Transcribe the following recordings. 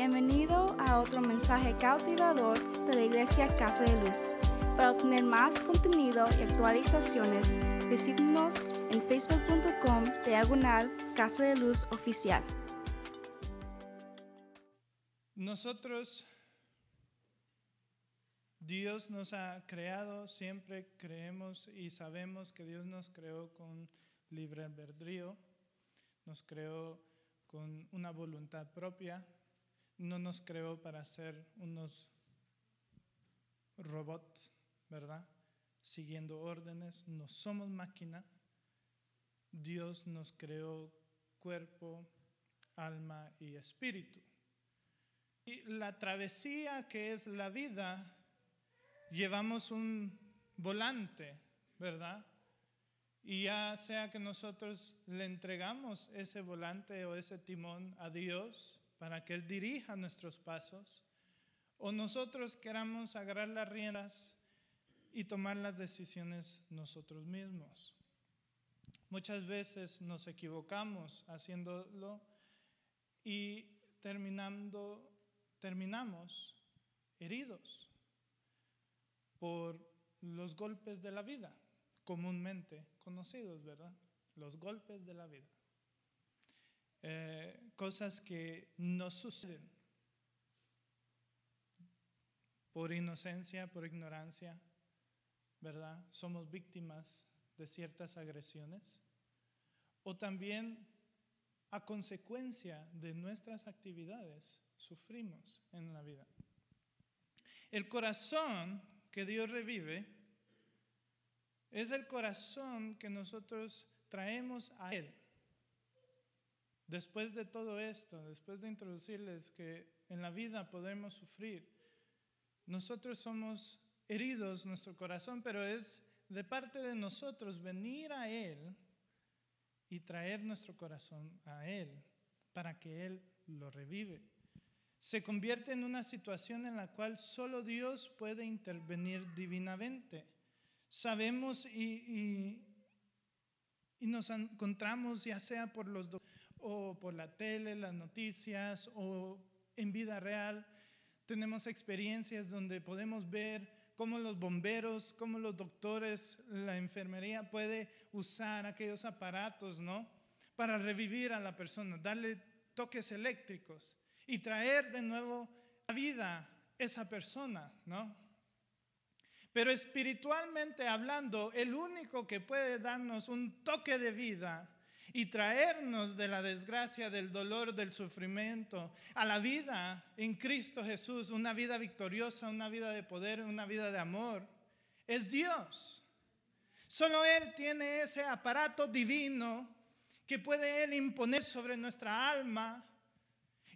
Bienvenido a otro mensaje cautivador de la Iglesia Casa de Luz. Para obtener más contenido y actualizaciones, visítenos en facebook.com diagonal Casa de Luz Oficial. Nosotros, Dios nos ha creado, siempre creemos y sabemos que Dios nos creó con libre albedrío, nos creó con una voluntad propia, no nos creó para ser unos robots, ¿verdad? Siguiendo órdenes, no somos máquina. Dios nos creó cuerpo, alma y espíritu. Y la travesía que es la vida, llevamos un volante, ¿verdad? Y ya sea que nosotros le entregamos ese volante o ese timón a Dios para que Él dirija nuestros pasos, o nosotros queramos agarrar las riendas y tomar las decisiones nosotros mismos. Muchas veces nos equivocamos haciéndolo y terminando, terminamos heridos por los golpes de la vida, comúnmente conocidos, ¿verdad? Los golpes de la vida. Eh, cosas que nos suceden por inocencia, por ignorancia, ¿verdad? Somos víctimas de ciertas agresiones o también a consecuencia de nuestras actividades sufrimos en la vida. El corazón que Dios revive es el corazón que nosotros traemos a Él. Después de todo esto, después de introducirles que en la vida podemos sufrir, nosotros somos heridos, nuestro corazón, pero es de parte de nosotros venir a Él y traer nuestro corazón a Él para que Él lo revive. Se convierte en una situación en la cual solo Dios puede intervenir divinamente. Sabemos y, y, nos encontramos ya sea por los o por la tele, las noticias o en vida real. Tenemos experiencias donde podemos ver cómo los bomberos, cómo los doctores, la enfermería puede usar aquellos aparatos, ¿no? Para revivir a la persona, darle toques eléctricos y traer de nuevo a vida esa persona, ¿no? Pero espiritualmente hablando, el único que puede darnos un toque de vida y traernos de la desgracia, del dolor, del sufrimiento a la vida en Cristo Jesús, una vida victoriosa, una vida de poder, una vida de amor, es Dios. Solo Él tiene ese aparato divino que puede Él imponer sobre nuestra alma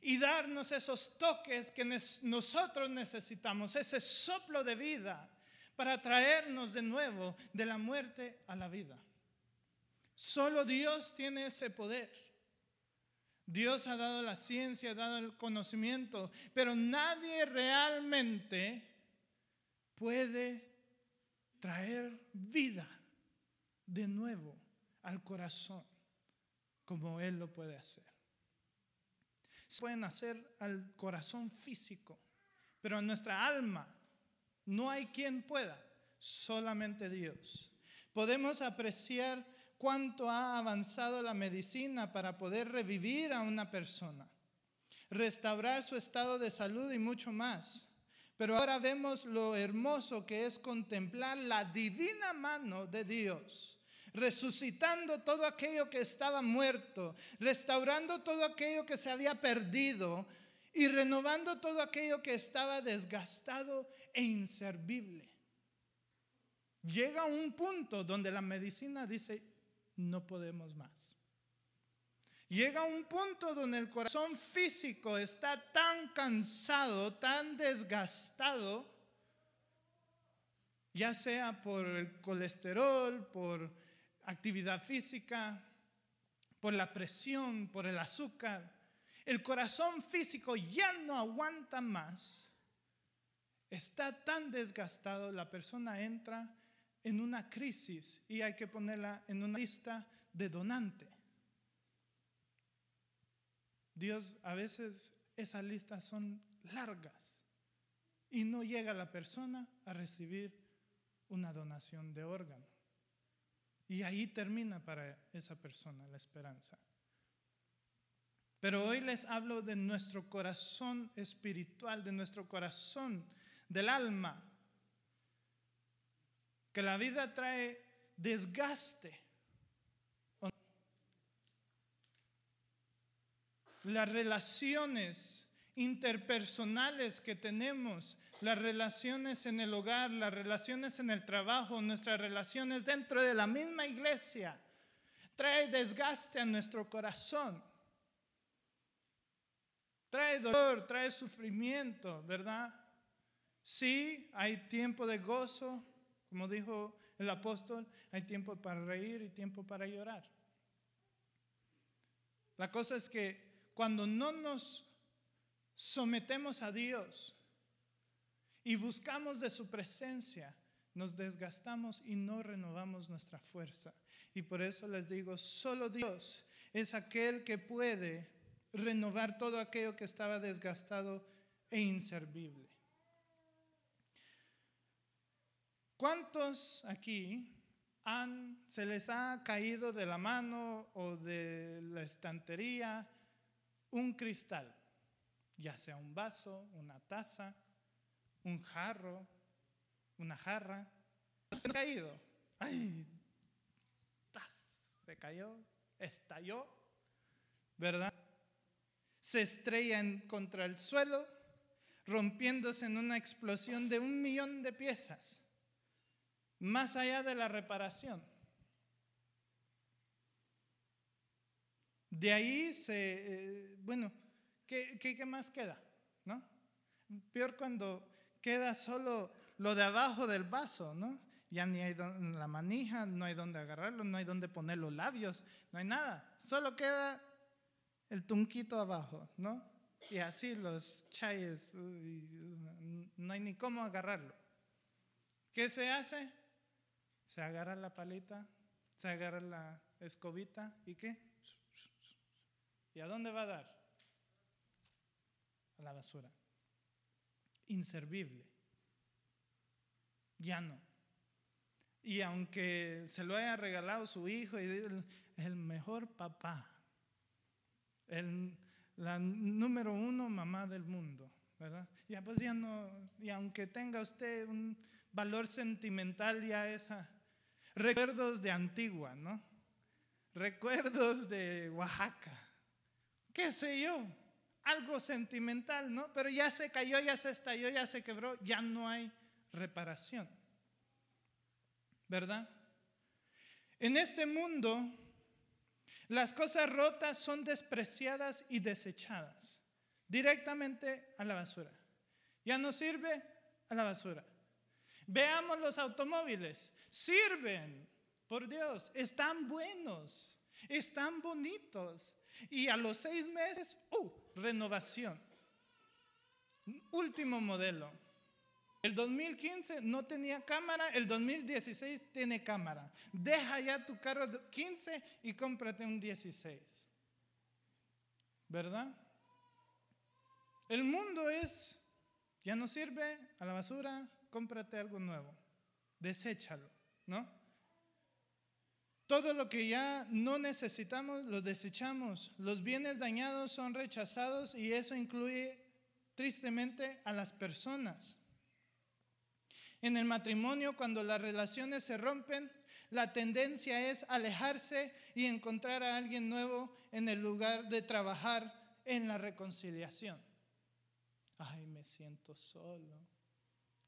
y darnos esos toques que nosotros necesitamos, ese soplo de vida para traernos de nuevo de la muerte a la vida. Solo Dios tiene ese poder. Dios ha dado la ciencia, ha dado el conocimiento, pero nadie realmente puede traer vida de nuevo al corazón como Él lo puede hacer. Se pueden hacer al corazón físico, pero a nuestra alma no hay quien pueda, solamente Dios. Podemos apreciar cuánto ha avanzado la medicina para poder revivir a una persona, restaurar su estado de salud y mucho más. Pero ahora vemos lo hermoso que es contemplar la divina mano de Dios, resucitando todo aquello que estaba muerto, restaurando todo aquello que se había perdido y renovando todo aquello que estaba desgastado e inservible. Llega un punto donde la medicina dice, no podemos más. Llega un punto donde el corazón físico está tan cansado, tan desgastado, ya sea por el colesterol, por actividad física, por la presión, por el azúcar. El corazón físico ya no aguanta más. Está tan desgastado, la persona entra en una crisis y hay que ponerla en una lista de donante. Dios a veces esas listas son largas y no llega la persona a recibir una donación de órgano. Y ahí termina para esa persona la esperanza. Pero hoy les hablo de nuestro corazón espiritual, de nuestro corazón del alma, que la vida trae desgaste. Las relaciones interpersonales que tenemos, las relaciones en el hogar, las relaciones en el trabajo, nuestras relaciones dentro de la misma iglesia, trae desgaste a nuestro corazón. Trae dolor, trae sufrimiento, ¿verdad? Sí, hay tiempo de gozo, como dijo el apóstol, hay tiempo para reír y tiempo para llorar. La cosa es que cuando no nos sometemos a Dios y buscamos de su presencia, nos desgastamos y no renovamos nuestra fuerza. Y por eso les digo, solo Dios es aquel que puede renovar todo aquello que estaba desgastado e inservible. ¿Cuántos aquí han, se les ha caído de la mano o de la estantería un cristal? Ya sea un vaso, una taza, un jarro, una jarra. Se ha caído. ¡Ay! Se cayó, estalló, ¿verdad? Se estrella contra el suelo, rompiéndose en una explosión de un millón de piezas más allá de la reparación. De ahí se, eh, bueno, ¿qué, ¿qué, más queda? ¿No? Peor cuando queda solo lo de abajo del vaso, ¿no? Ya ni hay la manija, no hay donde agarrarlo, no hay donde poner los labios, no hay nada. Solo queda el tunquito abajo, ¿no? Y así los chayes, no hay ni cómo agarrarlo. ¿Qué se hace? Se agarra la palita, se agarra la escobita y qué? ¿Y a dónde va a dar? A la basura. Inservible. Ya no. Y aunque se lo haya regalado su hijo y el, el mejor papá, el, la número uno mamá del mundo, ¿verdad? Ya pues ya no, y aunque tenga usted un valor sentimental ya esa, recuerdos de Antigua, ¿no? Recuerdos de Oaxaca, qué sé yo, algo sentimental, ¿no? Pero ya se cayó, ya se estalló, ya se quebró, ya no hay reparación, ¿verdad? En este mundo, las cosas rotas son despreciadas y desechadas directamente a la basura. Ya no sirve a la basura. Veamos los automóviles. Sirven, por Dios, están buenos, están bonitos. Y a los seis meses, ¡uh! Renovación. Último modelo. El 2015 no tenía cámara, el 2016 tiene cámara. Deja ya tu carro 15 y cómprate un 16. ¿Verdad? El mundo es, ya no sirve, a la basura, cómprate algo nuevo, deséchalo, ¿no? Todo lo que ya no necesitamos lo desechamos. Los bienes dañados son rechazados y eso incluye tristemente a las personas. En el matrimonio, cuando las relaciones se rompen, la tendencia es alejarse y encontrar a alguien nuevo en el lugar de trabajar en la reconciliación. Ay, me siento solo.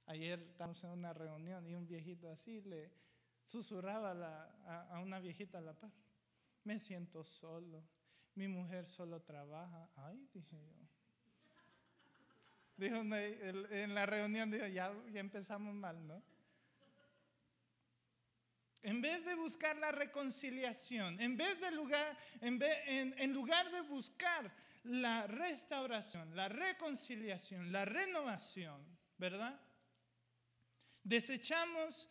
Ayer estábamos en una reunión y un viejito así le susurraba a, una viejita a la par. Me siento solo. Mi mujer solo trabaja. Ay, dije yo. Dijo, en la reunión dijo, ya, empezamos mal, ¿no? En vez de buscar la reconciliación, en vez de lugar, en lugar de buscar la restauración, la reconciliación, la renovación, ¿verdad? Desechamos,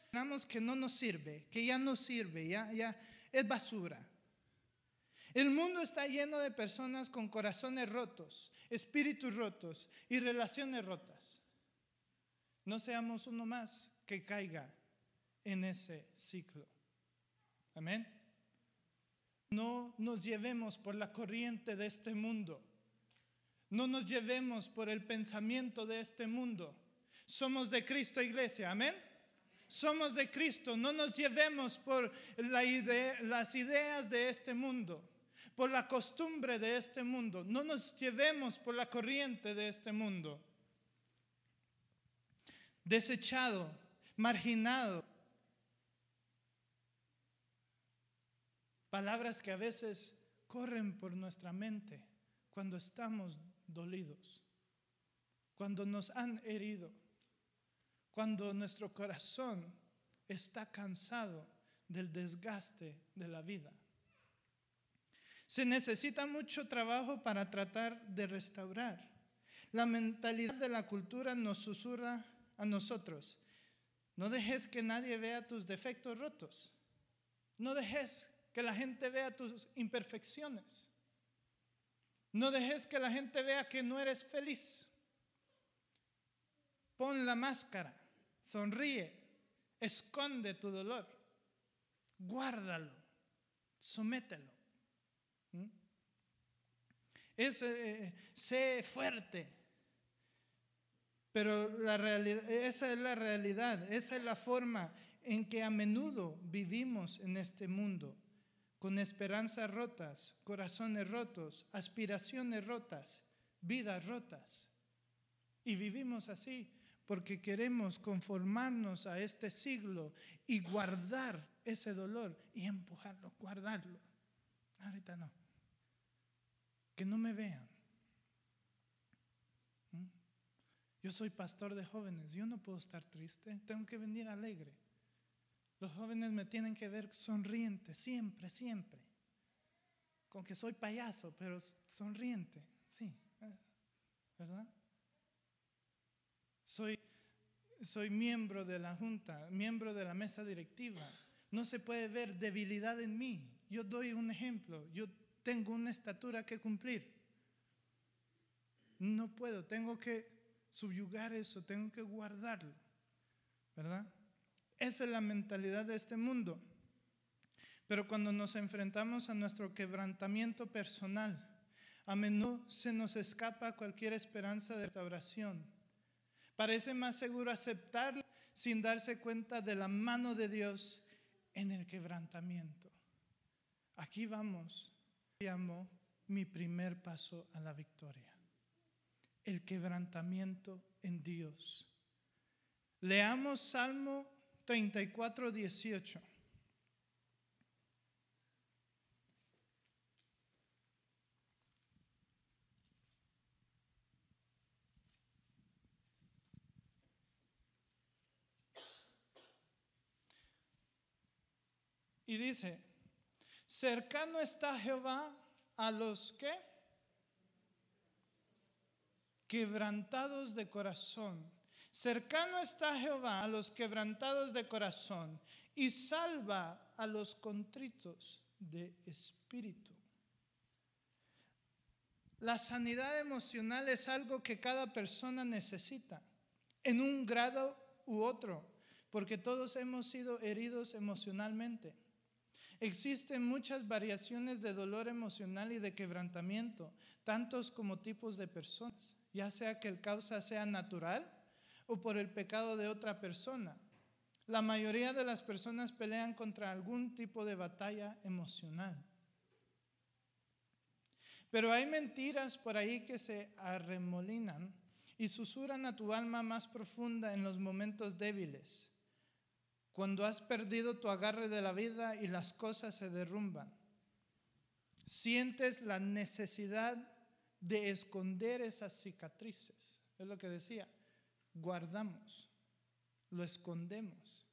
que no nos sirve, que ya no sirve, ya, ya es basura. El mundo está lleno de personas con corazones rotos, espíritus rotos y relaciones rotas. No seamos uno más que caiga en ese ciclo. Amén. No nos llevemos por la corriente de este mundo. No nos llevemos por el pensamiento de este mundo. Somos de Cristo, iglesia. Amén. Somos de Cristo. No nos llevemos por las ideas de este mundo por la costumbre de este mundo, no nos llevemos por la corriente de este mundo. Desechado, marginado. Palabras que a veces corren por nuestra mente cuando estamos dolidos, cuando nos han herido, cuando nuestro corazón está cansado del desgaste de la vida. Se necesita mucho trabajo para tratar de restaurar. La mentalidad de la cultura nos susurra a nosotros. No dejes que nadie vea tus defectos rotos. No dejes que la gente vea tus imperfecciones. No dejes que la gente vea que no eres feliz. Pon la máscara, sonríe, esconde tu dolor, guárdalo, somételo. Es, eh, sé fuerte. Pero esa es la realidad, esa es la forma en que a menudo vivimos en este mundo, con esperanzas rotas, corazones rotos, aspiraciones rotas, vidas rotas. Y vivimos así porque queremos conformarnos a este siglo y guardar ese dolor y empujarlo, guardarlo. Ahorita no que no me vean. ¿Mm? Yo soy pastor de jóvenes, yo no puedo estar triste, tengo que venir alegre. Los jóvenes me tienen que ver sonriente, siempre, siempre. Con que soy payaso, pero sonriente, sí, ¿eh? ¿verdad? Soy, soy miembro de la junta, miembro de la mesa directiva. No se puede ver debilidad en mí. Yo doy un ejemplo. Yo tengo una estatura que cumplir. No puedo, tengo que subyugar eso, tengo que guardarlo, ¿verdad? Esa es la mentalidad de este mundo. Pero cuando nos enfrentamos a nuestro quebrantamiento personal, a menudo se nos escapa cualquier esperanza de restauración. Parece más seguro aceptarlo sin darse cuenta de la mano de Dios en el quebrantamiento. Aquí vamos llamo mi primer paso a la victoria. El quebrantamiento en Dios. Leamos Salmo 34, 18. Y dice, Cercano está Jehová a los que quebrantados de corazón. Cercano está Jehová a los quebrantados de corazón y salva a los contritos de espíritu. La sanidad emocional es algo que cada persona necesita en un grado u otro, porque todos hemos sido heridos emocionalmente. Existen muchas variaciones de dolor emocional y de quebrantamiento, tantos como tipos de personas, ya sea que el causa sea natural o por el pecado de otra persona. La mayoría de las personas pelean contra algún tipo de batalla emocional. Pero hay mentiras por ahí que se arremolinan y susurran a tu alma más profunda en los momentos débiles cuando has perdido tu agarre de la vida y las cosas se derrumban. Sientes la necesidad de esconder esas cicatrices. Es lo que decía. Guardamos, lo escondemos,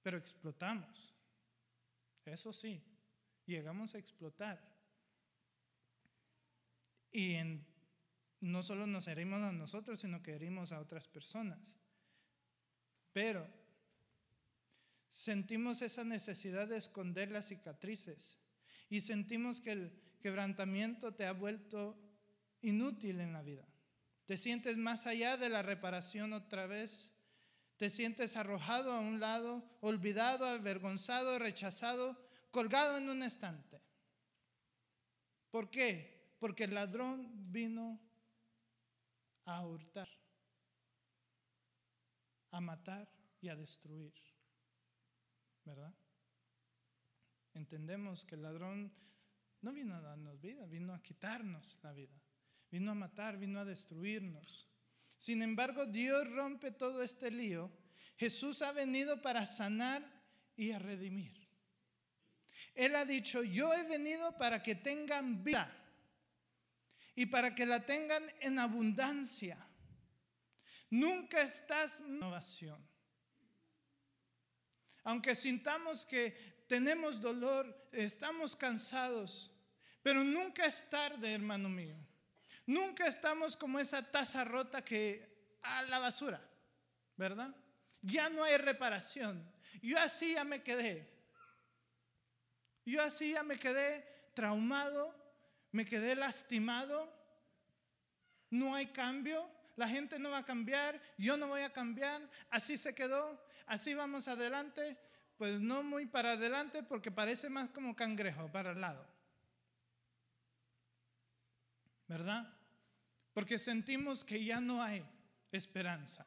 pero explotamos. Eso sí, llegamos a explotar. Y no solo nos herimos a nosotros, sino que herimos a otras personas. Pero Sentimos esa necesidad de esconder las cicatrices y sentimos que el quebrantamiento te ha vuelto inútil en la vida. Te sientes más allá de la reparación otra vez. Te sientes arrojado a un lado, olvidado, avergonzado, rechazado, colgado en un estante. ¿Por qué? Porque el ladrón vino a hurtar, a matar y a destruir. ¿Verdad? Entendemos que el ladrón no vino a darnos vida, vino a quitarnos la vida, vino a matar, vino a destruirnos. Sin embargo, Dios rompe todo este lío. Jesús ha venido para sanar y a redimir. Él ha dicho, yo he venido para que tengan vida y para que la tengan en abundancia. Nunca estás en innovación. Aunque sintamos que tenemos dolor, estamos cansados, pero nunca es tarde, hermano mío. Nunca estamos como esa taza rota que a la basura, ¿verdad? Ya no hay reparación. Yo así ya me quedé. Yo así ya me quedé traumado, me quedé lastimado. No hay cambio. La gente no va a cambiar, yo no voy a cambiar, así se quedó, así vamos adelante, pues no muy para adelante porque parece más como cangrejo para el lado. ¿Verdad? Porque sentimos que ya no hay esperanza.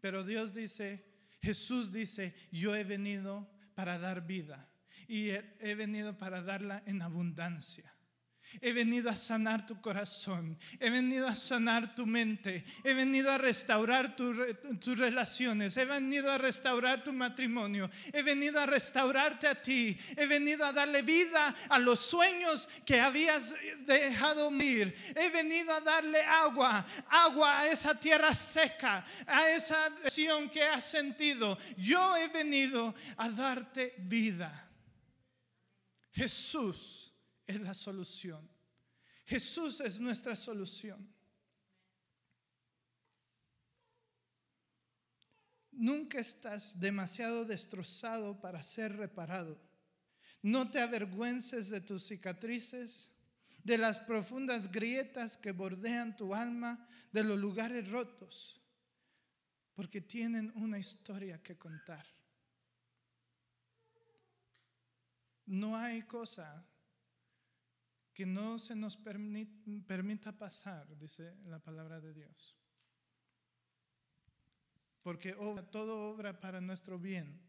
Pero Dios dice, Jesús dice, yo he venido para dar vida y he venido para darla en abundancia. He venido a sanar tu corazón. He venido a sanar tu mente. He venido a restaurar tus relaciones. He venido a restaurar tu matrimonio. He venido a restaurarte a ti. He venido a darle vida a los sueños que habías dejado morir. He venido a darle agua, agua a esa tierra seca, a esa acción que has sentido. Yo he venido a darte vida. Jesús es la solución. Jesús es nuestra solución. Nunca estás demasiado destrozado para ser reparado. No te avergüences de tus cicatrices, de las profundas grietas que bordean tu alma, de los lugares rotos, porque tienen una historia que contar. No hay cosa que no se nos permita pasar, dice la palabra de Dios. Porque todo obra para nuestro bien.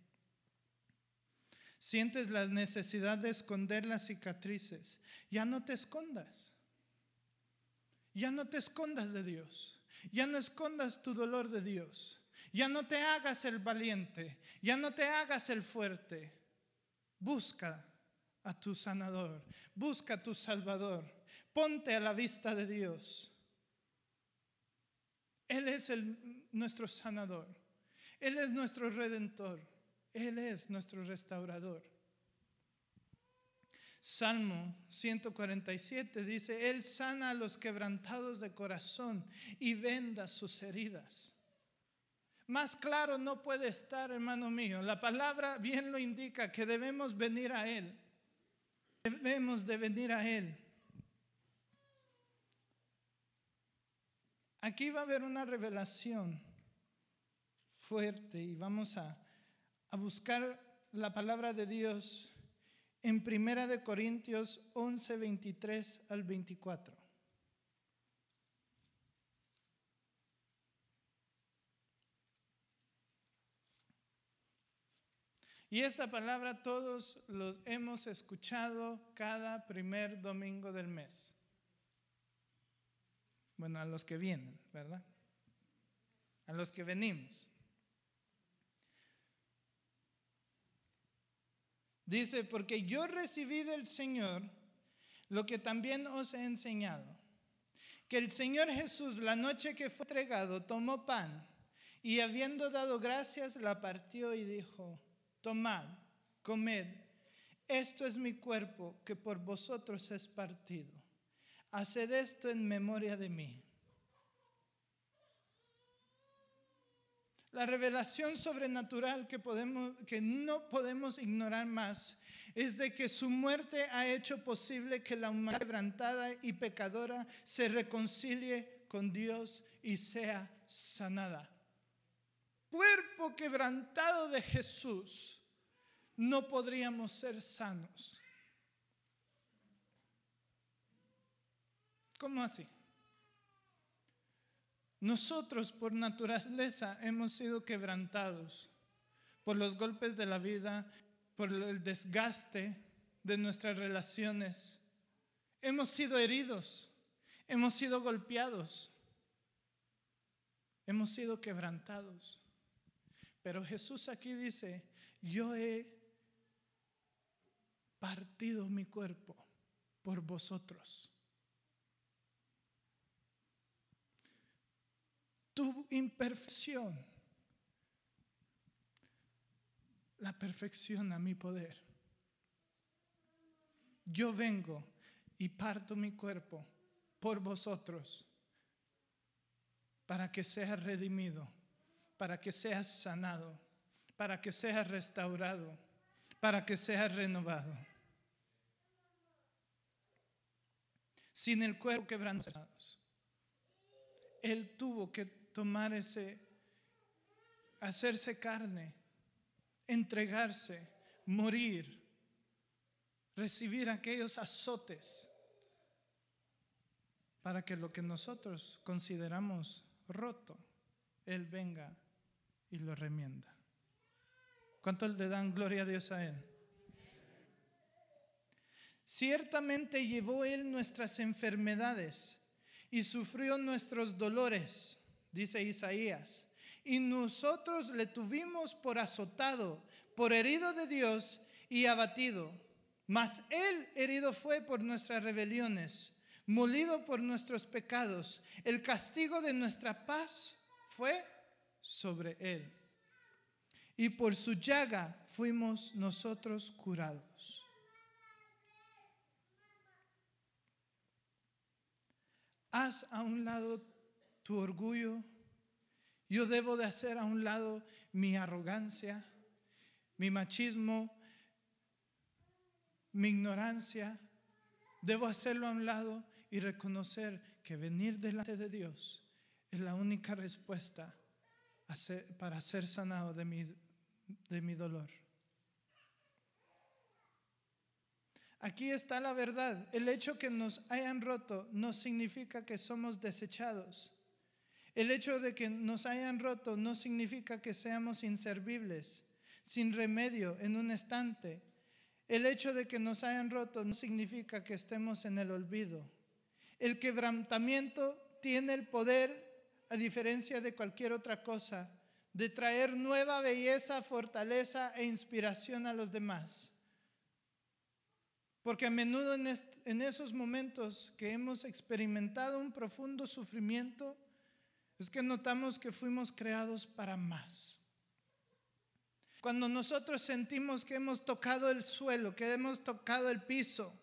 Sientes la necesidad de esconder las cicatrices. Ya no te escondas. Ya no te escondas de Dios. Ya no escondas tu dolor de Dios. Ya no te hagas el valiente. Ya no te hagas el fuerte. Busca a tu sanador, busca a tu salvador, ponte a la vista de Dios. Él es nuestro sanador, Él es nuestro redentor, Él es nuestro restaurador. Salmo 147 dice, Él sana a los quebrantados de corazón y venda sus heridas. Más claro no puede estar, hermano mío. La palabra bien lo indica que debemos venir a Él. Debemos de venir a Él. Aquí va a haber una revelación fuerte y vamos a, a buscar la palabra de Dios en Primera de Corintios 11, 23 al 24. Y esta palabra todos los hemos escuchado cada primer domingo del mes. Bueno, a los que vienen, ¿verdad? A los que venimos. Dice, porque yo recibí del Señor lo que también os he enseñado, que el Señor Jesús la noche que fue entregado tomó pan y habiendo dado gracias la partió y dijo, tomad, comed, esto es mi cuerpo que por vosotros es partido. Haced esto en memoria de mí. La revelación sobrenatural que, podemos, que no podemos ignorar más es de que su muerte ha hecho posible que la humanidad quebrantada y pecadora se reconcilie con Dios y sea sanada. Cuerpo quebrantado de Jesús, no podríamos ser sanos. ¿Cómo así? Nosotros por naturaleza hemos sido quebrantados por los golpes de la vida, por el desgaste de nuestras relaciones. Hemos sido heridos, hemos sido golpeados, hemos sido quebrantados. Pero Jesús aquí dice, yo he partido mi cuerpo por vosotros. Tu imperfección la perfección a mi poder. Yo vengo y parto mi cuerpo por vosotros para que seas redimido, para que seas sanado, para que seas restaurado, para que seas renovado. Sin el cuerpo quebrantado, Él tuvo que tomar ese, hacerse carne entregarse, morir, recibir aquellos azotes para que lo que nosotros consideramos roto, Él venga y lo remienda. ¿Cuántos le dan gloria a Dios a Él? Ciertamente llevó Él nuestras enfermedades y sufrió nuestros dolores, dice Isaías y nosotros le tuvimos por azotado, por herido de Dios y abatido. Mas Él herido fue por nuestras rebeliones, molido por nuestros pecados. El castigo de nuestra paz fue sobre Él. Y por su llaga fuimos nosotros curados. Haz a un lado tu orgullo yo debo de hacer a un lado mi arrogancia, mi machismo, mi ignorancia. Debo hacerlo a un lado y reconocer que venir delante de Dios es la única respuesta para ser sanado de mi, de mi dolor. Aquí está la verdad. El hecho que nos hayan roto no significa que somos desechados. El hecho de que nos hayan roto no significa que seamos inservibles, sin remedio, en un estante. El hecho de que nos hayan roto no significa que estemos en el olvido. El quebrantamiento tiene el poder, a diferencia de cualquier otra cosa, de traer nueva belleza, fortaleza e inspiración a los demás. Porque a menudo en, en esos momentos que hemos experimentado un profundo sufrimiento, es que notamos que fuimos creados para más. Cuando nosotros sentimos que hemos tocado el suelo, que hemos tocado el piso,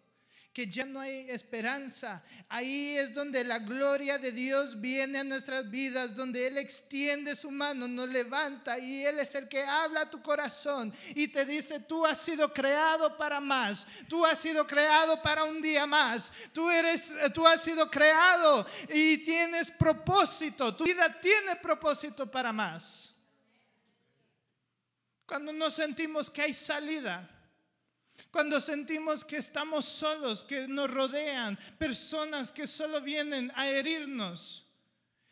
que ya no hay esperanza. Ahí es donde la gloria de Dios viene a nuestras vidas, donde Él extiende su mano, nos levanta y Él es el que habla a tu corazón y te dice, tú has sido creado para más, tú has sido creado para un día más, tú, eres, tú has sido creado y tienes propósito, tu vida tiene propósito para más. Cuando nos sentimos que hay salida, cuando sentimos que estamos solos, que nos rodean personas que solo vienen a herirnos.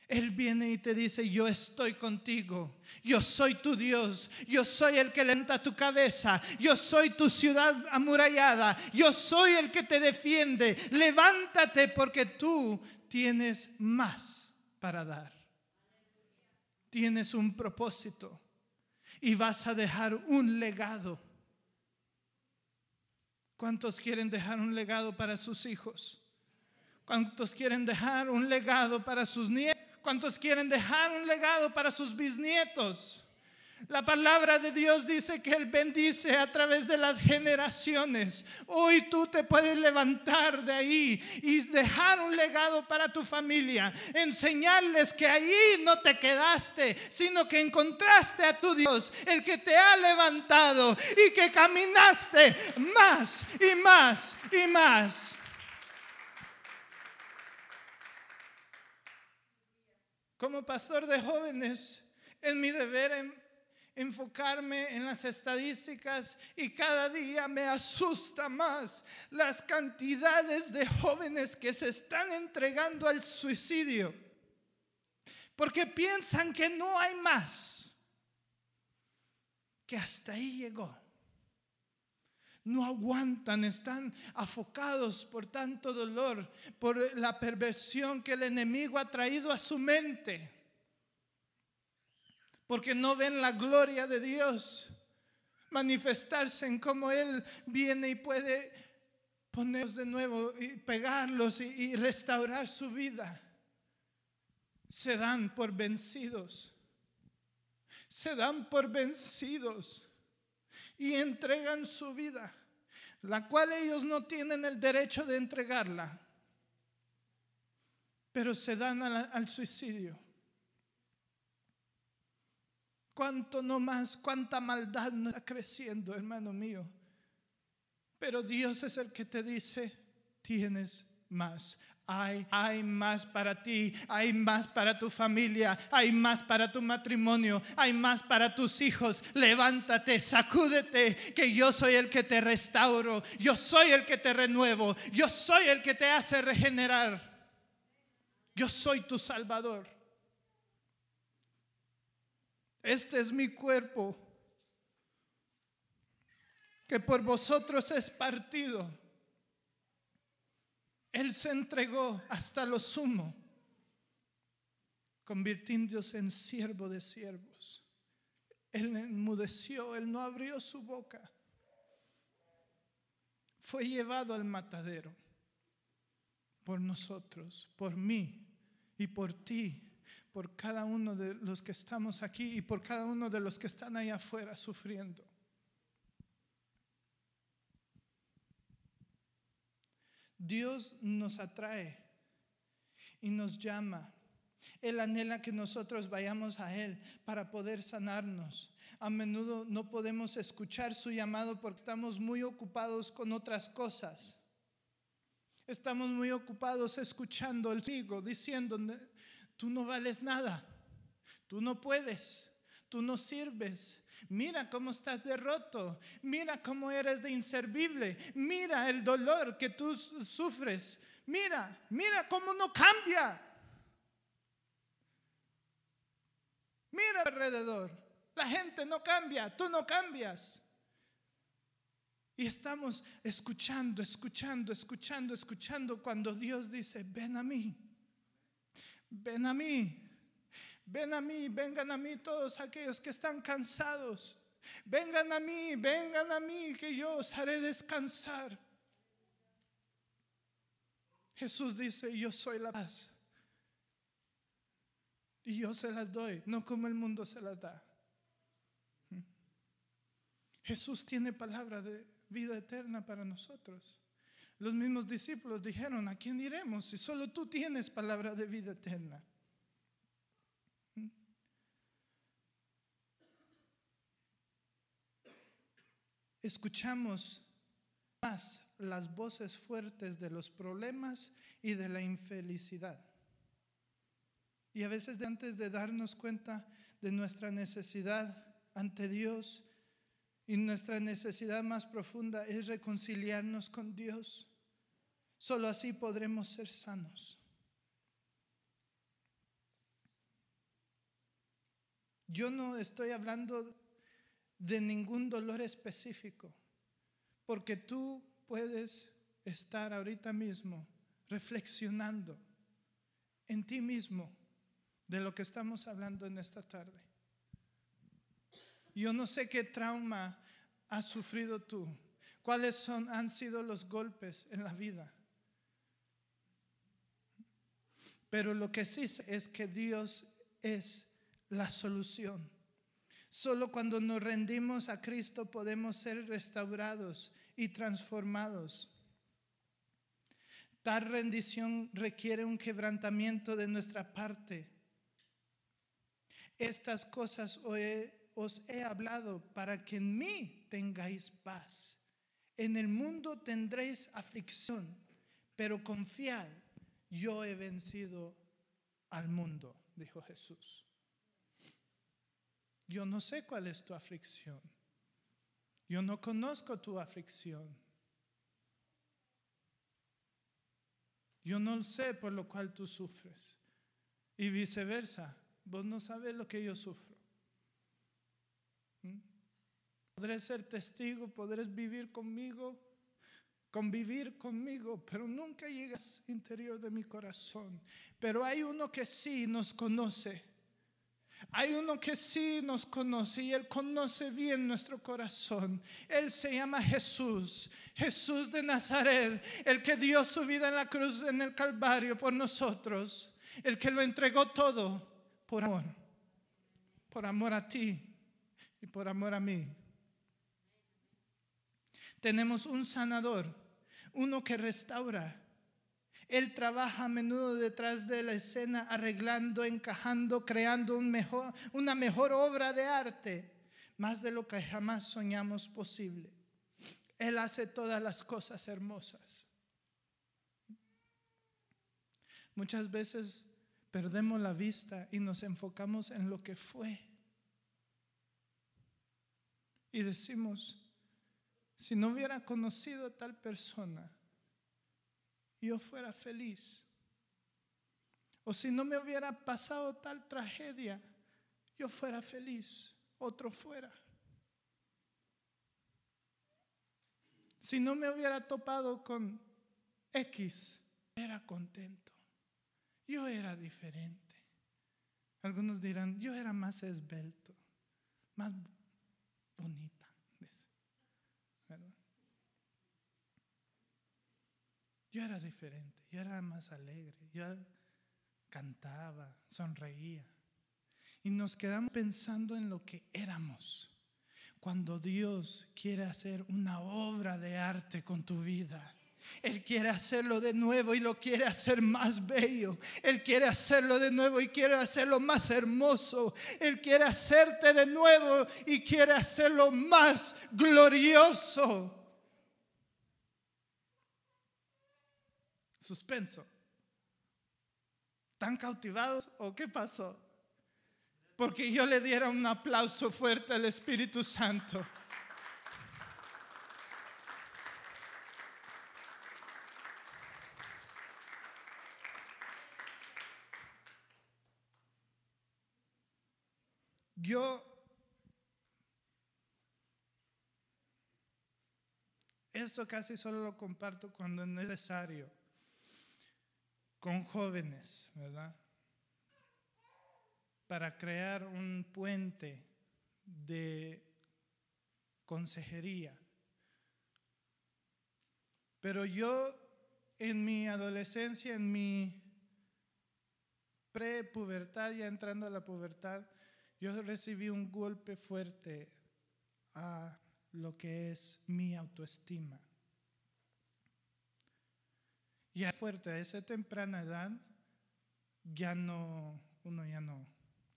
Él viene y te dice, yo estoy contigo, yo soy tu Dios, yo soy el que levanta tu cabeza, yo soy tu ciudad amurallada, yo soy el que te defiende. Levántate porque tú tienes más para dar. Tienes un propósito y vas a dejar un legado ¿Cuántos quieren dejar un legado para sus hijos? ¿Cuántos quieren dejar un legado para sus nietos? ¿Cuántos quieren dejar un legado para sus bisnietos? La palabra de Dios dice que Él bendice a través de las generaciones. Hoy tú te puedes levantar de ahí y dejar un legado para tu familia. Enseñarles que ahí no te quedaste, sino que encontraste a tu Dios, el que te ha levantado y que caminaste más y más y más. Como pastor de jóvenes, es mi deber enfocarme en las estadísticas y cada día me asusta más las cantidades de jóvenes que se están entregando al suicidio. Porque piensan que no hay más, que hasta ahí llegó. No aguantan, están afocados por tanto dolor, por la perversión que el enemigo ha traído a su mente porque no ven la gloria de Dios manifestarse en cómo Él viene y puede ponerlos de nuevo y pegarlos y, y restaurar su vida. Se dan por vencidos. Se dan por vencidos y entregan su vida, la cual ellos no tienen el derecho de entregarla, pero se dan al suicidio cuánto no más, cuánta maldad no está creciendo, hermano mío. Pero Dios es el que te dice, tienes más. Hay, hay más para ti, hay más para tu familia, hay más para tu matrimonio, hay más para tus hijos. Levántate, sacúdete, que yo soy el que te restauro, yo soy el que te renuevo, yo soy el que te hace regenerar. Yo soy tu Salvador. Este es mi cuerpo, que por vosotros es partido. Él se entregó hasta lo sumo, convirtiéndose en siervo de siervos. Él enmudeció, él no abrió su boca. Fue llevado al matadero por nosotros, por mí y por ti por cada uno de los que estamos aquí y por cada uno de los que están ahí afuera sufriendo. Dios nos atrae y nos llama. Él anhela que nosotros vayamos a Él para poder sanarnos. A menudo no podemos escuchar su llamado porque estamos muy ocupados con otras cosas. Estamos muy ocupados escuchando el sigo diciendo, tú no vales nada, tú no puedes, tú no sirves. Mira cómo estás derroto, mira cómo eres de inservible, mira el dolor que tú sufres, mira, mira cómo no cambia. Mira alrededor, la gente no cambia, tú no cambias. Y estamos escuchando, escuchando, escuchando, escuchando cuando Dios dice, ven a mí ven a mí, ven a mí, vengan a mí todos aquellos que están cansados. Vengan a mí, vengan a mí, que yo os haré descansar. Jesús dice, yo soy la paz. Y yo se las doy, no como el mundo se las da. Jesús tiene palabra de vida eterna para nosotros. Los mismos discípulos dijeron, ¿a quién iremos si solo tú tienes palabra de vida eterna? Escuchamos más las voces fuertes de los problemas y de la infelicidad. Y a veces antes de darnos cuenta de nuestra necesidad ante Dios, y nuestra necesidad más profunda es reconciliarnos con Dios. Solo así podremos ser sanos. Yo no estoy hablando de ningún dolor específico, porque tú puedes estar ahorita mismo reflexionando en ti mismo de lo que estamos hablando en esta tarde. Yo no sé qué trauma has sufrido tú, cuáles son, han sido los golpes en la vida. Pero lo que sí es que Dios es la solución. Solo cuando nos rendimos a Cristo podemos ser restaurados y transformados. Tal rendición requiere un quebrantamiento de nuestra parte. Estas cosas os he hablado para que en mí tengáis paz. En el mundo tendréis aflicción, pero confiad, yo he vencido al mundo, dijo Jesús. Yo no sé cuál es tu aflicción. Yo no conozco tu aflicción. Yo no sé por lo cual tú sufres. Y viceversa, vos no sabes lo que yo sufro. ¿Mm? Podré ser testigo, podrás vivir conmigo, convivir conmigo, pero nunca llegas interior de mi corazón. Pero hay uno que sí nos conoce hay uno que sí nos conoce y Él conoce bien nuestro corazón. Él se llama Jesús, Jesús de Nazaret, el que dio su vida en la cruz, en el Calvario por nosotros, el que lo entregó todo por amor, por amor a ti y por amor a mí. Tenemos un sanador, uno que restaura él trabaja a menudo detrás de la escena, arreglando, encajando, creando una mejor obra de arte, más de lo que jamás soñamos posible. Él hace todas las cosas hermosas. Muchas veces perdemos la vista y nos enfocamos en lo que fue. Y decimos, si no hubiera conocido a tal persona, yo fuera feliz. O si no me hubiera pasado tal tragedia, yo fuera feliz, otro fuera. Si no me hubiera topado con X, era contento. Yo era diferente. Algunos dirán, yo era más esbelto, más bonito. Yo era diferente, yo era más alegre, yo cantaba, sonreía. Y nos quedamos pensando en lo que éramos. Cuando Dios quiere hacer una obra de arte con tu vida. Él quiere hacerlo de nuevo y lo quiere hacer más bello. Él quiere hacerlo de nuevo y quiere hacerlo más hermoso. Él quiere hacerte de nuevo y quiere hacerlo más glorioso. Suspenso. ¿Están cautivados o qué pasó? Porque yo le diera un aplauso fuerte al Espíritu Santo. Yo esto casi solo lo comparto cuando es necesario con jóvenes, ¿verdad? Para crear un puente de consejería. Pero yo en mi adolescencia, en mi pre-pubertad, ya entrando a la pubertad, yo recibí un golpe fuerte a lo que es mi autoestima. Ya fuerte, a esa temprana edad, ya no, uno ya no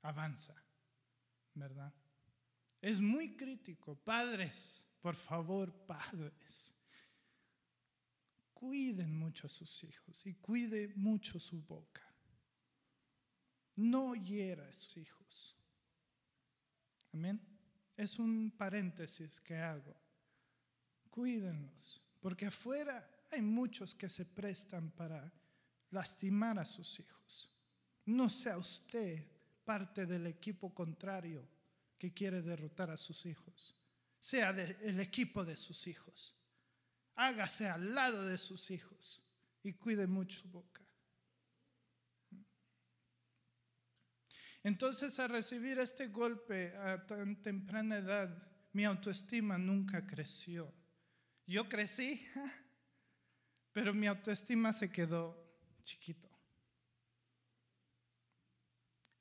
avanza, ¿verdad? Es muy crítico. Padres, por favor, padres, cuiden mucho a sus hijos y cuide mucho su boca. No hiera a sus hijos. Amén. Es un paréntesis que hago. Cuídenlos, porque afuera hay muchos que se prestan para lastimar a sus hijos. No sea usted parte del equipo contrario que quiere derrotar a sus hijos. Sea el equipo de sus hijos. Hágase al lado de sus hijos y cuide mucho su boca. Entonces, a recibir este golpe a tan temprana edad, mi autoestima nunca creció. Yo crecí pero mi autoestima se quedó chiquito.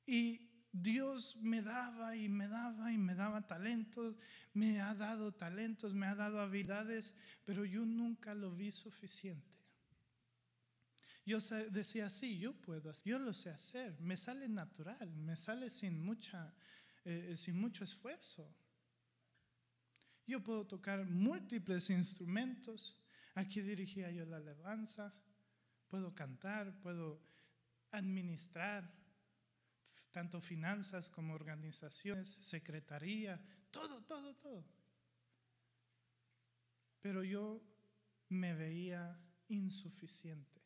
Y Dios me daba y me daba y me daba talentos, me ha dado talentos, me ha dado habilidades, pero yo nunca lo vi suficiente. Yo decía, sí, yo puedo, yo lo sé hacer, me sale natural, me sale sin, mucha, eh, sin mucho esfuerzo. Yo puedo tocar múltiples instrumentos, aquí dirigía yo la alabanza, puedo cantar, puedo administrar, tanto finanzas como organizaciones, secretaría, todo, todo, todo. Pero yo me veía insuficiente,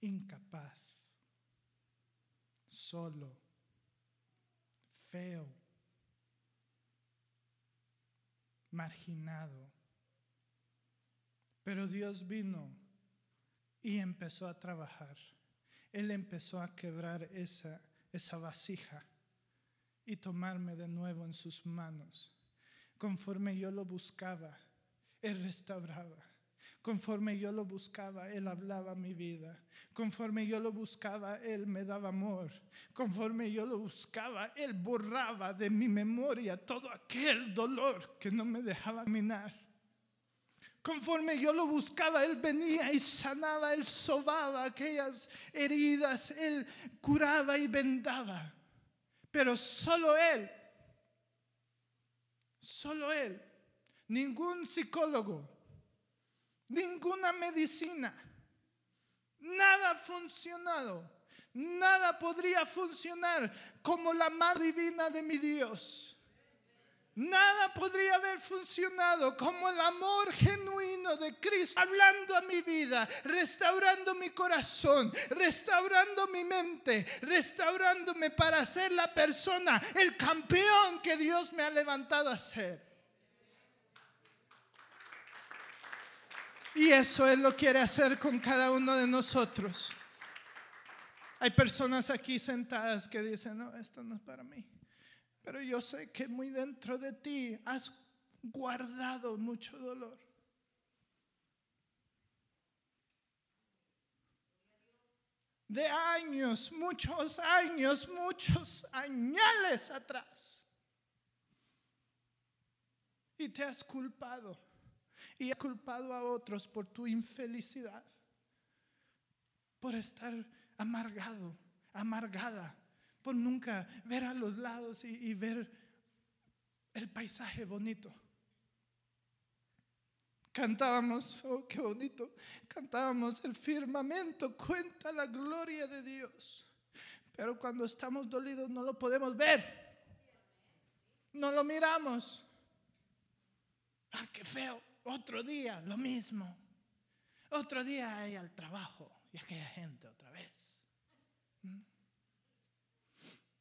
incapaz, solo, feo, marginado. Pero Dios vino y empezó a trabajar. Él empezó a quebrar esa, esa vasija y tomarme de nuevo en sus manos. Conforme yo lo buscaba, Él restauraba. Conforme yo lo buscaba, Él hablaba mi vida. Conforme yo lo buscaba, Él me daba amor. Conforme yo lo buscaba, Él borraba de mi memoria todo aquel dolor que no me dejaba caminar. Conforme yo lo buscaba, Él venía y sanaba, Él sobaba aquellas heridas, Él curaba y vendaba. Pero solo Él, solo Él, ningún psicólogo, ninguna medicina, nada ha funcionado, nada podría funcionar como la mano divina de mi Dios. Nada podría haber funcionado como el amor genuino de Cristo, hablando a mi vida, restaurando mi corazón, restaurando mi mente, restaurándome para ser la persona, el campeón que Dios me ha levantado a ser. Y eso Él lo quiere hacer con cada uno de nosotros. Hay personas aquí sentadas que dicen, no, esto no es para mí. Pero yo sé que muy dentro de ti has guardado mucho dolor. De años, muchos años, muchos añales atrás. Y te has culpado. Y has culpado a otros por tu infelicidad. Por estar amargado, amargada por nunca ver a los lados y, ver el paisaje bonito. Cantábamos, oh, qué bonito, cantábamos el firmamento, cuenta la gloria de Dios. Pero cuando estamos dolidos no lo podemos ver. No lo miramos. Ah, qué feo. Otro día, lo mismo. Otro día hay al trabajo y aquella gente otra vez. ¿Mm?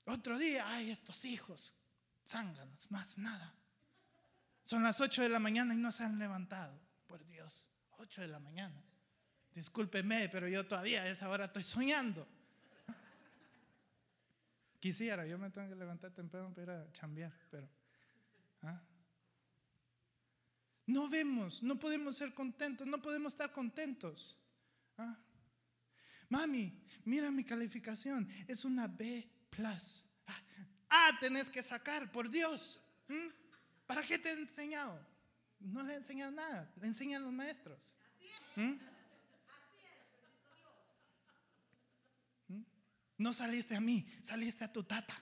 Otro día, ay, estos hijos, zánganos, más nada. Son las 8 de la mañana y no se han levantado. Por Dios, 8 de la mañana. Discúlpeme, pero yo todavía a esa hora estoy soñando. Quisiera, yo me tengo que levantar temprano para ir a chambear, pero. ¿ah? No vemos, no podemos ser contentos, no podemos estar contentos. ¿ah? Mami, mira mi calificación, es una B Ah, tenés que sacar, por Dios. ¿Mm? ¿Para qué te he enseñado? No le he enseñado nada, le enseñan los maestros. ¿Mm? ¿Mm? No saliste a mí, saliste a tu tata.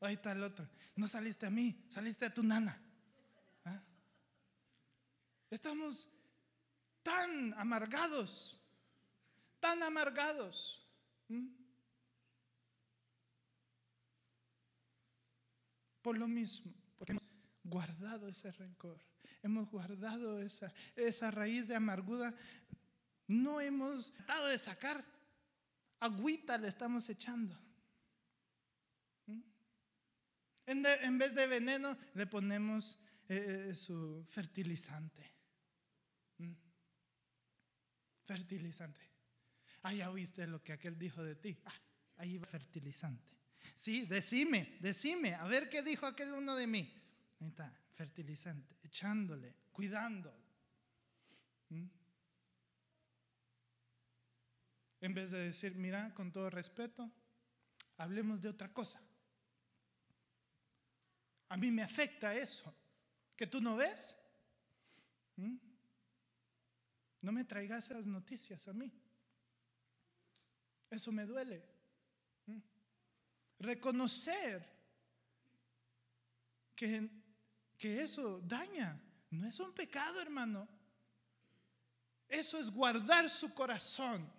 Ahí está el otro. No saliste a mí, saliste a tu nana. Estamos tan amargados, tan amargados. Por lo mismo, porque hemos guardado ese rencor, hemos guardado esa, esa raíz de amargura, no hemos tratado de sacar, agüita le estamos echando. En, vez de veneno le ponemos eh, eh, su fertilizante. Fertilizante. Ah, ya oíste lo que aquel dijo de ti. Ah, ahí va fertilizante. Sí, decime, decime, a ver qué dijo aquel uno de mí. Ahí está, fertilizante, echándole, cuidando. ¿Mm? En vez de decir, mira, con todo respeto, hablemos de otra cosa. A mí me afecta eso. ¿Que tú no ves? ¿Mm? No me traigas esas noticias a mí. Eso me duele. ¿Mm? Reconocer que, que eso daña. No es un pecado, hermano. Eso es guardar su corazón.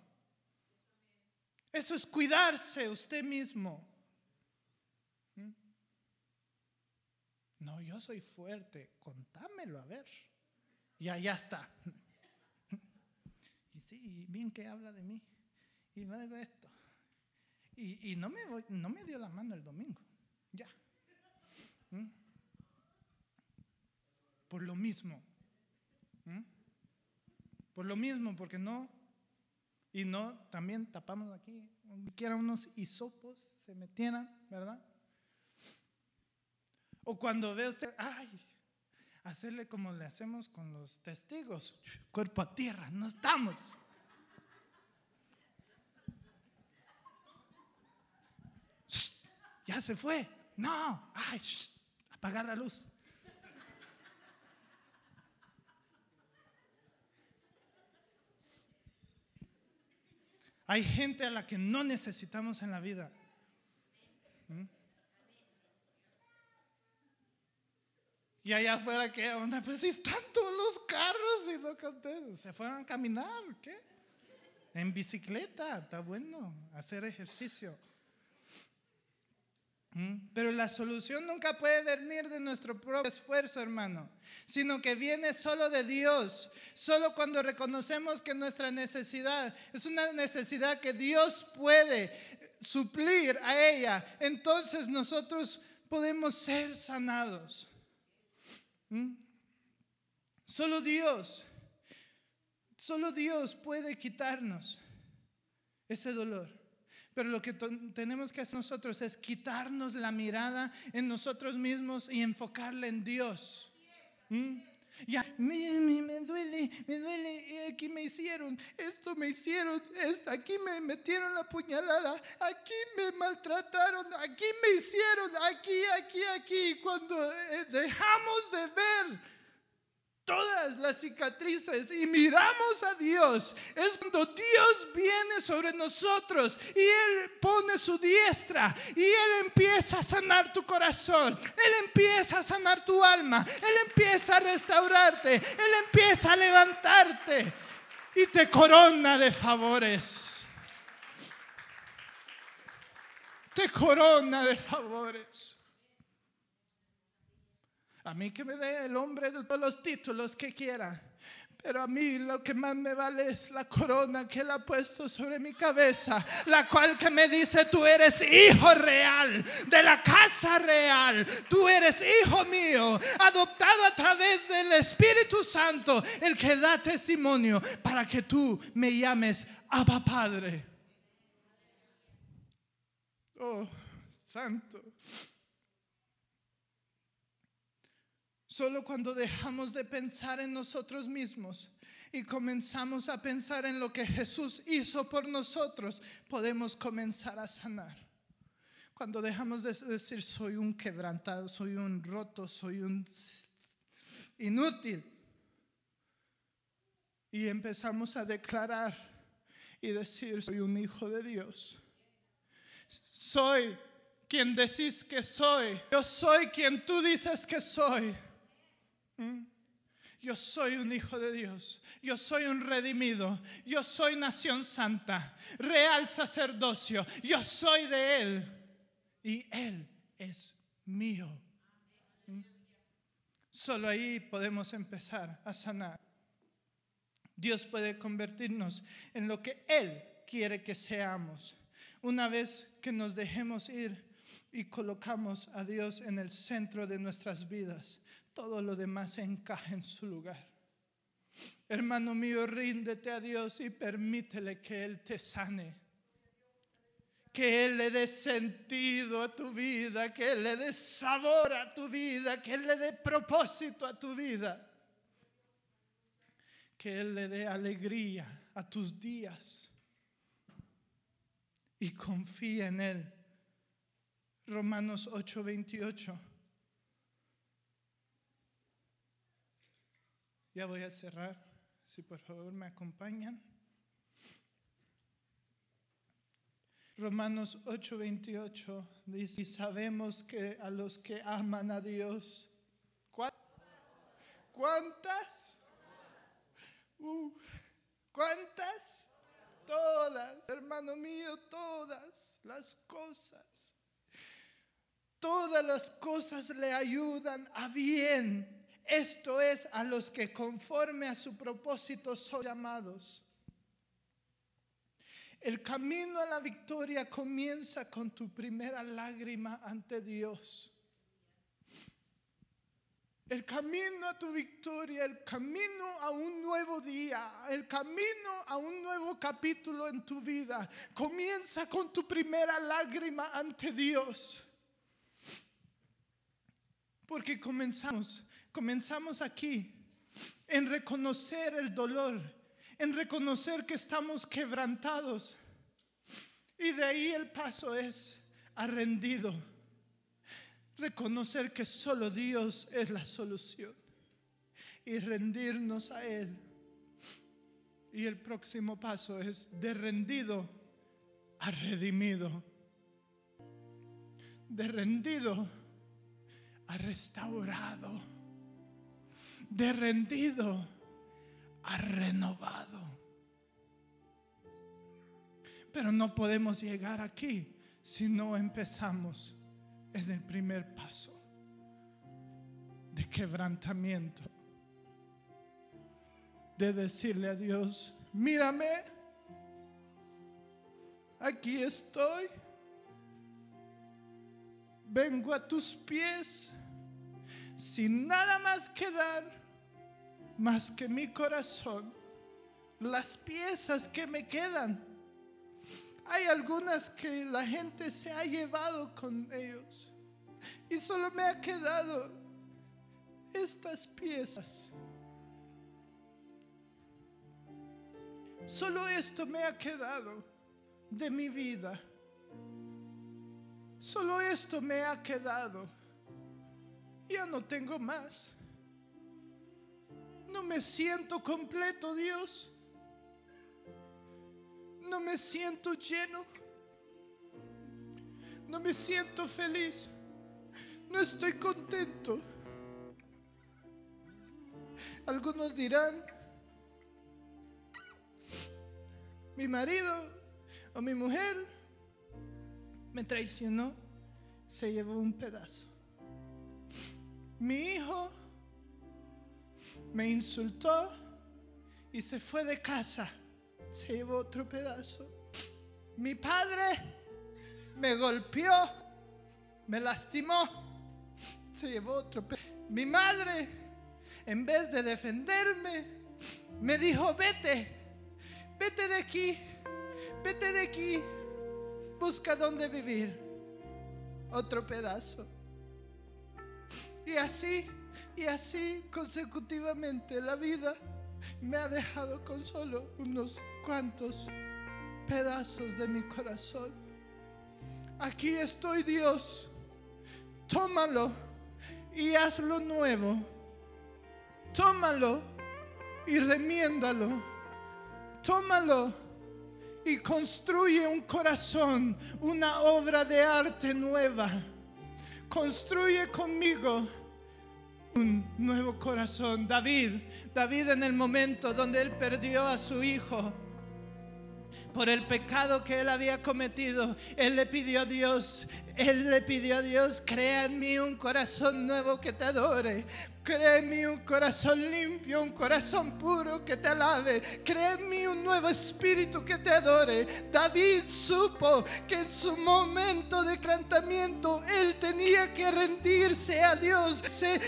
Eso es cuidarse usted mismo. ¿Mm? No, yo soy fuerte. Contámelo, a ver. Y allá está. Y bien que habla de mí. Y luego esto. Y, y no, me no me dio la mano el domingo. Ya. ¿Mm? Por lo mismo. ¿Mm? Por lo mismo, porque no. Y no, también tapamos aquí, que unos hisopos se metieran, ¿verdad? O cuando ve usted, ay, hacerle como le hacemos con los testigos, cuerpo a tierra, no estamos. Ya se fue. No, ay, apagar la luz. Hay gente a la que no necesitamos en la vida. ¿Mm? Y allá afuera, ¿qué onda? Pues si están todos los carros y no contentos. Se fueron a caminar, ¿qué? En bicicleta, está bueno, hacer ejercicio. ¿Mm? Pero la solución nunca puede venir de nuestro propio esfuerzo, hermano, sino que viene solo de Dios. Solo cuando reconocemos que nuestra necesidad es una necesidad que Dios puede suplir a ella, entonces nosotros podemos ser sanados. ¿Mm? Solo Dios, solo Dios puede quitarnos ese dolor. Pero lo que tenemos que hacer nosotros es quitarnos la mirada en nosotros mismos y enfocarla en Dios. ¿Mm? Ya, me, me, duele, me duele, aquí me hicieron, esto me hicieron, esto, aquí me metieron la puñalada, aquí me maltrataron, aquí me hicieron, aquí, aquí, aquí. Cuando eh, dejamos de ver todas las cicatrices y miramos a Dios, es cuando Dios viene sobre nosotros y Él pone su diestra y Él empieza a sanar tu corazón, Él empieza a sanar tu alma, Él empieza a restaurarte, Él empieza a levantarte y te corona de favores. Te corona de favores. A mí que me dé el hombre de todos los títulos que quiera. Pero a mí lo que más me vale es la corona que él ha puesto sobre mi cabeza, la cual que me dice, tú eres hijo real, de la casa real, tú eres hijo mío, adoptado a través del Espíritu Santo, el que da testimonio para que tú me llames Abba Padre. Oh, Santo. Solo cuando dejamos de pensar en nosotros mismos y comenzamos a pensar en lo que Jesús hizo por nosotros, podemos comenzar a sanar. Cuando dejamos de decir soy un quebrantado, soy un roto, soy un inútil. Y empezamos a declarar y decir soy un hijo de Dios. Soy quien decís que soy. Yo soy quien tú dices que soy. ¿Mm? Yo soy un hijo de Dios. Yo soy un redimido. Yo soy nación santa. Real sacerdocio. Yo soy de Él. Y Él es mío. ¿Mm? Solo ahí podemos empezar a sanar. Dios puede convertirnos en lo que Él quiere que seamos. Una vez que nos dejemos ir y colocamos a Dios en el centro de nuestras vidas todo lo demás encaja en su lugar. Hermano mío, ríndete a Dios y permítele que Él te sane. Que Él le dé sentido a tu vida, que Él le dé sabor a tu vida, que Él le dé propósito a tu vida. Que Él le dé alegría a tus días. y confía en Él. Romanos 8:28. Ya voy a cerrar, si por favor me acompañan. Romanos 8:28 dice, y sabemos que a los que aman a Dios, ¿cuántas? Uh, ¿Cuántas? Todas, hermano mío, todas las cosas. Todas las cosas le ayudan a bien. Esto es a los que conforme a su propósito son llamados. El camino a la victoria comienza con tu primera lágrima ante Dios. El camino a tu victoria, el camino a un nuevo día, el camino a un nuevo capítulo en tu vida, comienza con tu primera lágrima ante Dios. Porque comenzamos, comenzamos aquí en reconocer el dolor, en reconocer que estamos quebrantados. Y de ahí el paso es a rendido reconocer que solo Dios es la solución y rendirnos a Él. Y el próximo paso es de rendido a redimido, de rendido a restaurado, de rendido a renovado. Pero no podemos llegar aquí si no empezamos en el primer paso de quebrantamiento. De decirle a Dios, mírame, aquí estoy, vengo a tus pies sin nada más que dar, más que mi corazón, las piezas que me quedan hay algunas que la gente se ha llevado con ellos. Y solo me ha quedado estas piezas. Solo esto me ha quedado de mi vida. Solo esto me ha quedado. Ya no tengo más. No me siento completo, Dios no me siento lleno, no me siento feliz, no estoy contento. Algunos dirán, mi marido o mi mujer me traicionó, se llevó un pedazo. Mi hijo me insultó y se fue de casa se llevó otro pedazo. Mi padre me golpeó, me lastimó, se llevó otro pedazo. Mi madre, en vez de defenderme, me dijo, vete, vete de aquí, vete de aquí, busca dónde vivir. Otro pedazo. Y así, y así consecutivamente la vida me ha dejado con solo unos cuantos pedazos de mi corazón. Aquí estoy Dios. Tómalo y hazlo nuevo. Tómalo y remiéndalo. Tómalo y construye un corazón, una obra de arte nueva. Construye conmigo un nuevo corazón. David, David en el momento donde él perdió a su hijo por el pecado que él había cometido, él le pidió a Dios, él le pidió a Dios, crea en mí un corazón nuevo que te adore. Crea en mí un corazón limpio, un corazón puro que te alabe. Crea en mí un nuevo espíritu que te adore. David supo que en su momento de cantamiento él tenía que rendirse a Dios.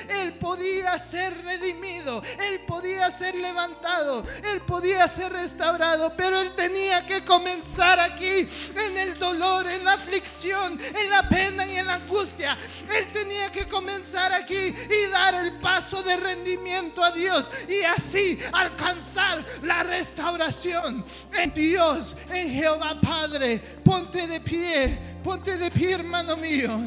Él podía ser redimido, él podía ser levantado, él podía ser restaurado, pero él tenía que comenzar aquí en el dolor, en la aflicción, en la pena y en la angustia. Él tenía que comenzar aquí y dar el paso de rendimiento a Dios y así alcanzar la restauración en Dios, en Jehová Padre. Ponte de pie, ponte de pie, hermano mío.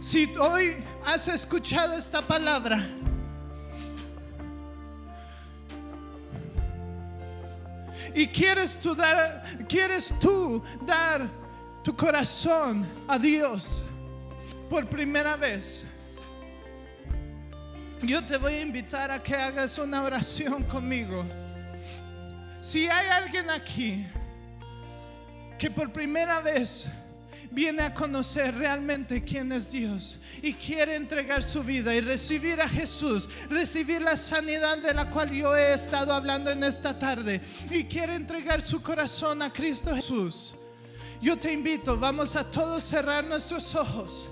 Si hoy has escuchado esta palabra, y quieres tú dar, quieres tú dar tu corazón a Dios por primera vez, yo te voy a invitar a que hagas una oración conmigo. Si hay alguien aquí que por primera vez viene a conocer realmente quién es Dios y quiere entregar su vida y recibir a Jesús, recibir la sanidad de la cual yo he estado hablando en esta tarde y quiere entregar su corazón a Cristo Jesús. Yo te invito, vamos a todos cerrar nuestros ojos.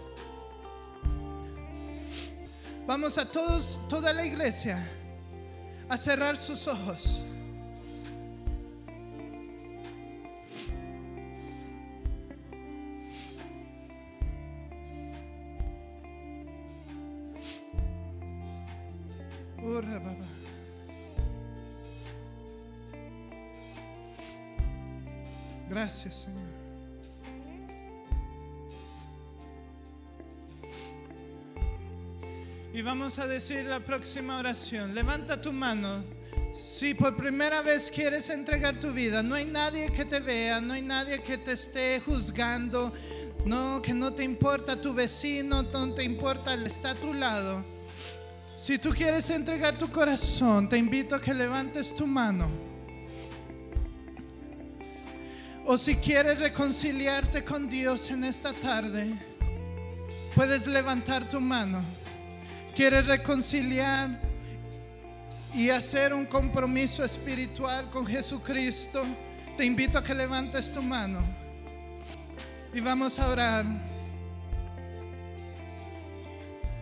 Vamos a todos, toda la iglesia, a cerrar sus ojos. Gracias, Señor. Y vamos a decir la próxima oración. Levanta tu mano. Si por primera vez quieres entregar tu vida, no hay nadie que te vea, no hay nadie que te esté juzgando, no, que no te importa tu vecino, no te importa el está a tu lado. Si tú quieres entregar tu corazón, te invito a que levantes tu mano. O si quieres reconciliarte con Dios en esta tarde, puedes levantar tu mano. ¿Quieres reconciliar y hacer un compromiso espiritual con Jesucristo? Te invito a que levantes tu mano. Y vamos a orar.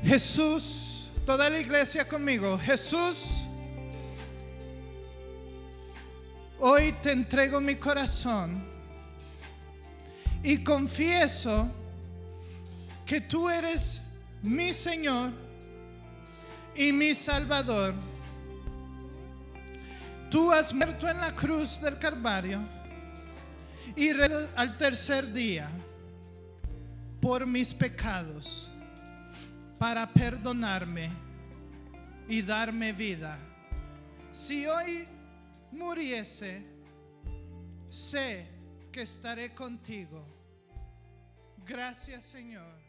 Jesús Toda la iglesia conmigo. Jesús, hoy te entrego mi corazón y confieso que tú eres mi Señor y mi Salvador. Tú has muerto en la cruz del Calvario y al tercer día por mis pecados para perdonarme y darme vida. Si hoy muriese, sé que estaré contigo. Gracias Señor.